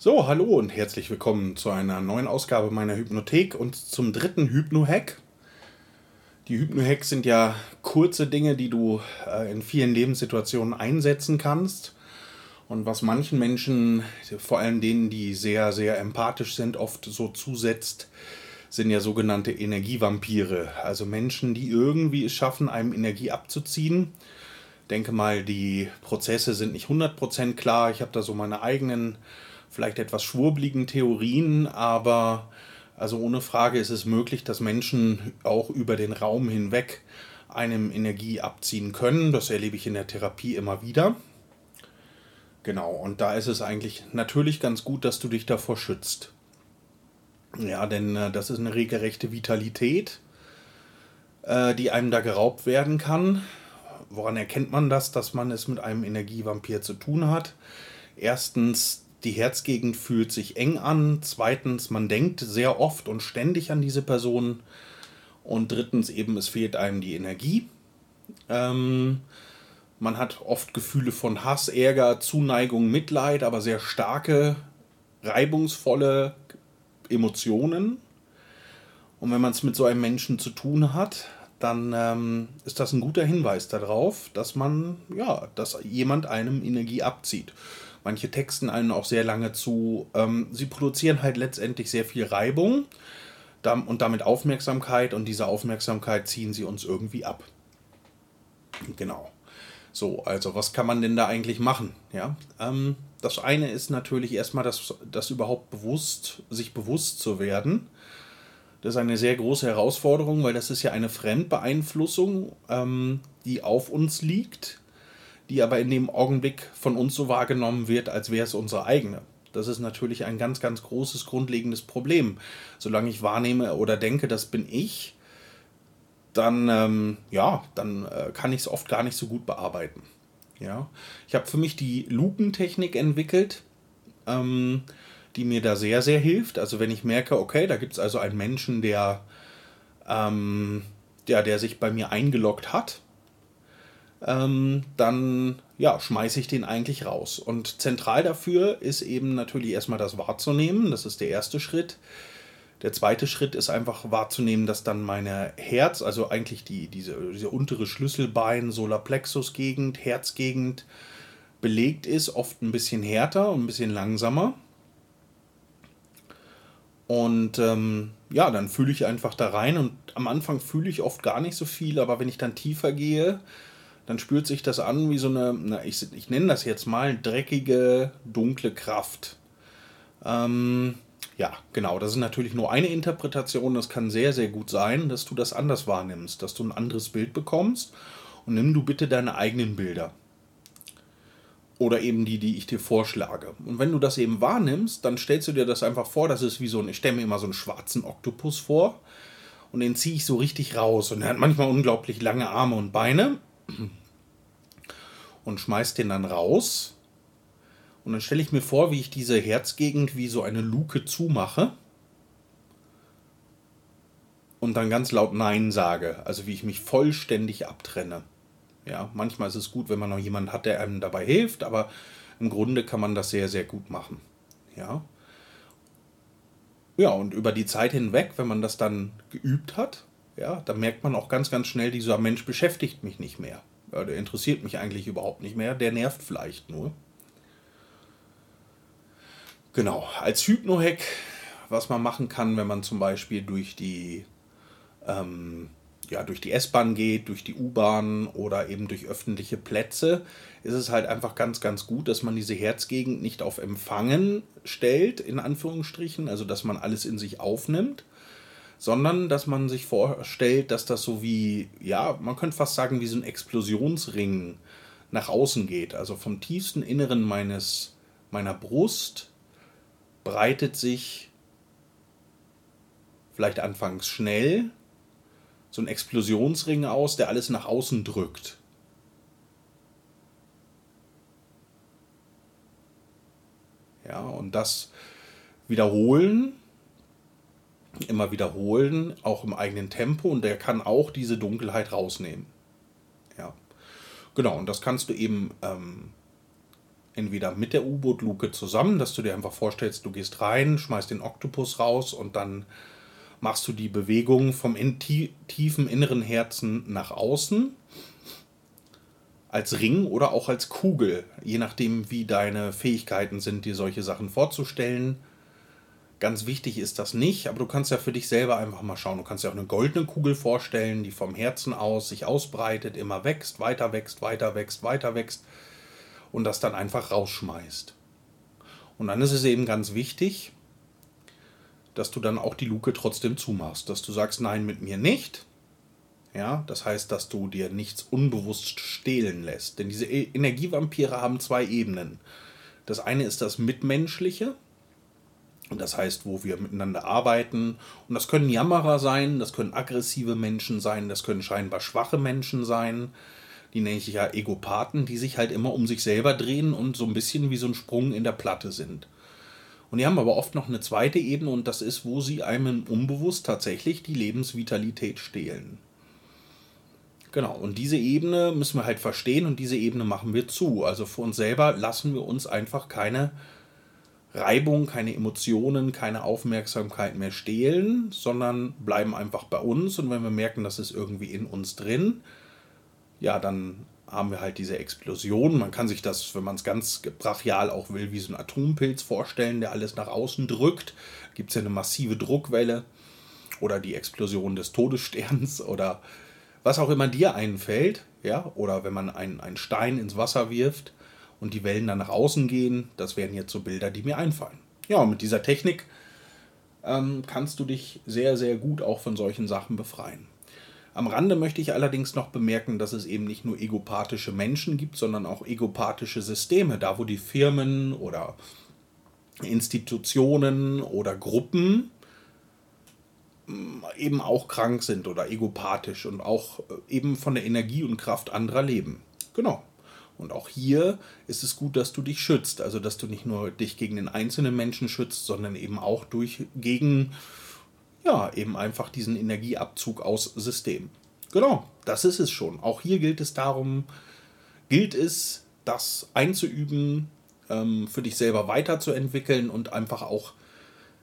So, hallo und herzlich willkommen zu einer neuen Ausgabe meiner Hypnothek und zum dritten Hypno-Hack. Die Hypno-Hacks sind ja kurze Dinge, die du äh, in vielen Lebenssituationen einsetzen kannst. Und was manchen Menschen, vor allem denen, die sehr, sehr empathisch sind, oft so zusetzt, sind ja sogenannte Energievampire. Also Menschen, die irgendwie es schaffen, einem Energie abzuziehen. Denke mal, die Prozesse sind nicht 100% klar. Ich habe da so meine eigenen, vielleicht etwas schwurbligen Theorien, aber also ohne Frage ist es möglich, dass Menschen auch über den Raum hinweg einem Energie abziehen können. Das erlebe ich in der Therapie immer wieder. Genau, und da ist es eigentlich natürlich ganz gut, dass du dich davor schützt. Ja, denn äh, das ist eine regelrechte Vitalität, äh, die einem da geraubt werden kann. Woran erkennt man das, dass man es mit einem Energievampir zu tun hat? Erstens, die Herzgegend fühlt sich eng an. Zweitens, man denkt sehr oft und ständig an diese Person. Und drittens eben, es fehlt einem die Energie. Ähm, man hat oft Gefühle von Hass, Ärger, Zuneigung, Mitleid, aber sehr starke, reibungsvolle Emotionen. Und wenn man es mit so einem Menschen zu tun hat, dann ähm, ist das ein guter Hinweis darauf, dass man, ja, dass jemand einem Energie abzieht. Manche texten einen auch sehr lange zu. Ähm, sie produzieren halt letztendlich sehr viel Reibung und damit Aufmerksamkeit und diese Aufmerksamkeit ziehen sie uns irgendwie ab. Genau. So, also was kann man denn da eigentlich machen? Ja, ähm, das eine ist natürlich erstmal das, das überhaupt bewusst, sich bewusst zu werden. Das ist eine sehr große Herausforderung, weil das ist ja eine Fremdbeeinflussung, ähm, die auf uns liegt, die aber in dem Augenblick von uns so wahrgenommen wird, als wäre es unsere eigene. Das ist natürlich ein ganz, ganz großes, grundlegendes Problem. Solange ich wahrnehme oder denke, das bin ich, dann, ähm, ja, dann äh, kann ich es oft gar nicht so gut bearbeiten. Ja, ich habe für mich die Lupentechnik entwickelt, ähm, die mir da sehr, sehr hilft. Also wenn ich merke, okay, da gibt es also einen Menschen, der, ähm, der, der sich bei mir eingeloggt hat, ähm, dann ja, schmeiße ich den eigentlich raus. Und zentral dafür ist eben natürlich erstmal das wahrzunehmen. Das ist der erste Schritt. Der zweite Schritt ist einfach wahrzunehmen, dass dann meine Herz, also eigentlich die, diese, diese untere Schlüsselbein, Solarplexus-Gegend, Herzgegend belegt ist, oft ein bisschen härter und ein bisschen langsamer. Und ähm, ja, dann fühle ich einfach da rein und am Anfang fühle ich oft gar nicht so viel, aber wenn ich dann tiefer gehe, dann spürt sich das an wie so eine, na, ich, ich nenne das jetzt mal dreckige, dunkle Kraft. Ähm, ja, genau, das ist natürlich nur eine Interpretation. Das kann sehr, sehr gut sein, dass du das anders wahrnimmst, dass du ein anderes Bild bekommst. Und nimm du bitte deine eigenen Bilder. Oder eben die, die ich dir vorschlage. Und wenn du das eben wahrnimmst, dann stellst du dir das einfach vor, das ist wie so ein, ich stelle mir immer so einen schwarzen Oktopus vor. Und den ziehe ich so richtig raus. Und er hat manchmal unglaublich lange Arme und Beine. Und schmeißt den dann raus und dann stelle ich mir vor, wie ich diese Herzgegend wie so eine Luke zumache und dann ganz laut Nein sage. Also wie ich mich vollständig abtrenne. Ja, manchmal ist es gut, wenn man noch jemanden hat, der einem dabei hilft, aber im Grunde kann man das sehr, sehr gut machen. Ja. Ja, und über die Zeit hinweg, wenn man das dann geübt hat, ja, dann merkt man auch ganz, ganz schnell, dieser Mensch beschäftigt mich nicht mehr. Ja, der interessiert mich eigentlich überhaupt nicht mehr, der nervt vielleicht nur. Genau, als Hypno-Hack, was man machen kann, wenn man zum Beispiel durch die, ähm, ja, durch die S-Bahn geht, durch die U-Bahn oder eben durch öffentliche Plätze, ist es halt einfach ganz, ganz gut, dass man diese Herzgegend nicht auf Empfangen stellt, in Anführungsstrichen, also dass man alles in sich aufnimmt, sondern dass man sich vorstellt, dass das so wie, ja, man könnte fast sagen, wie so ein Explosionsring nach außen geht. Also vom tiefsten Inneren meines, meiner Brust breitet sich vielleicht anfangs schnell so ein Explosionsring aus, der alles nach außen drückt. Ja, und das wiederholen, immer wiederholen, auch im eigenen Tempo und der kann auch diese Dunkelheit rausnehmen. Ja, genau, und das kannst du eben ähm, entweder mit der U-Boot-Luke zusammen, dass du dir einfach vorstellst, du gehst rein, schmeißt den Oktopus raus und dann machst du die Bewegung vom in tiefen inneren Herzen nach außen als Ring oder auch als Kugel, je nachdem, wie deine Fähigkeiten sind, dir solche Sachen vorzustellen. Ganz wichtig ist das nicht, aber du kannst ja für dich selber einfach mal schauen. Du kannst dir auch eine goldene Kugel vorstellen, die vom Herzen aus sich ausbreitet, immer wächst, weiter wächst, weiter wächst, weiter wächst und das dann einfach rausschmeißt. Und dann ist es eben ganz wichtig, dass du dann auch die Luke trotzdem zumachst, dass du sagst, nein, mit mir nicht. Ja, das heißt, dass du dir nichts unbewusst stehlen lässt. Denn diese e- Energievampire haben zwei Ebenen. Das eine ist das Mitmenschliche, und das heißt, wo wir miteinander arbeiten. Und das können Jammerer sein, das können aggressive Menschen sein, das können scheinbar schwache Menschen sein. Die nenne ich ja Egopathen, die sich halt immer um sich selber drehen und so ein bisschen wie so ein Sprung in der Platte sind. Und die haben aber oft noch eine zweite Ebene und das ist, wo sie einem unbewusst tatsächlich die Lebensvitalität stehlen. Genau, und diese Ebene müssen wir halt verstehen und diese Ebene machen wir zu. Also für uns selber lassen wir uns einfach keine Reibung, keine Emotionen, keine Aufmerksamkeit mehr stehlen, sondern bleiben einfach bei uns. Und wenn wir merken, das ist irgendwie in uns drin, ja, dann haben wir halt diese Explosion. Man kann sich das, wenn man es ganz brachial auch will, wie so ein Atompilz vorstellen, der alles nach außen drückt. Gibt es ja eine massive Druckwelle oder die Explosion des Todessterns oder was auch immer dir einfällt. Ja, oder wenn man einen Stein ins Wasser wirft und die Wellen dann nach außen gehen. Das wären jetzt so Bilder, die mir einfallen. Ja, und mit dieser Technik ähm, kannst du dich sehr, sehr gut auch von solchen Sachen befreien. Am Rande möchte ich allerdings noch bemerken, dass es eben nicht nur egopathische Menschen gibt, sondern auch egopathische Systeme. Da, wo die Firmen oder Institutionen oder Gruppen mm, eben auch krank sind oder egopathisch und auch äh, eben von der Energie und Kraft anderer leben. Genau. Und auch hier ist es gut, dass du dich schützt. Also, dass du nicht nur dich gegen den einzelnen Menschen schützt, sondern eben auch durch, gegen, ja, eben einfach diesen Energieabzug aus System. Genau, das ist es schon. Auch hier gilt es darum, gilt es, das einzuüben, ähm, für dich selber weiterzuentwickeln und einfach auch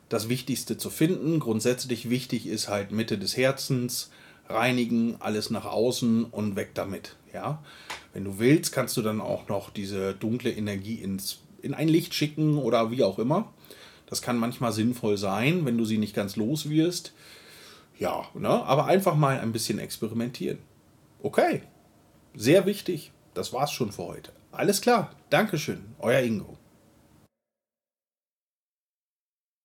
das Wichtigste zu finden. Grundsätzlich wichtig ist halt Mitte des Herzens, reinigen, alles nach außen und weg damit. Ja, wenn du willst, kannst du dann auch noch diese dunkle Energie ins, in ein Licht schicken oder wie auch immer. Das kann manchmal sinnvoll sein, wenn du sie nicht ganz los wirst. Ja, ne? aber einfach mal ein bisschen experimentieren. Okay, sehr wichtig. Das war's schon für heute. Alles klar. Dankeschön. Euer Ingo.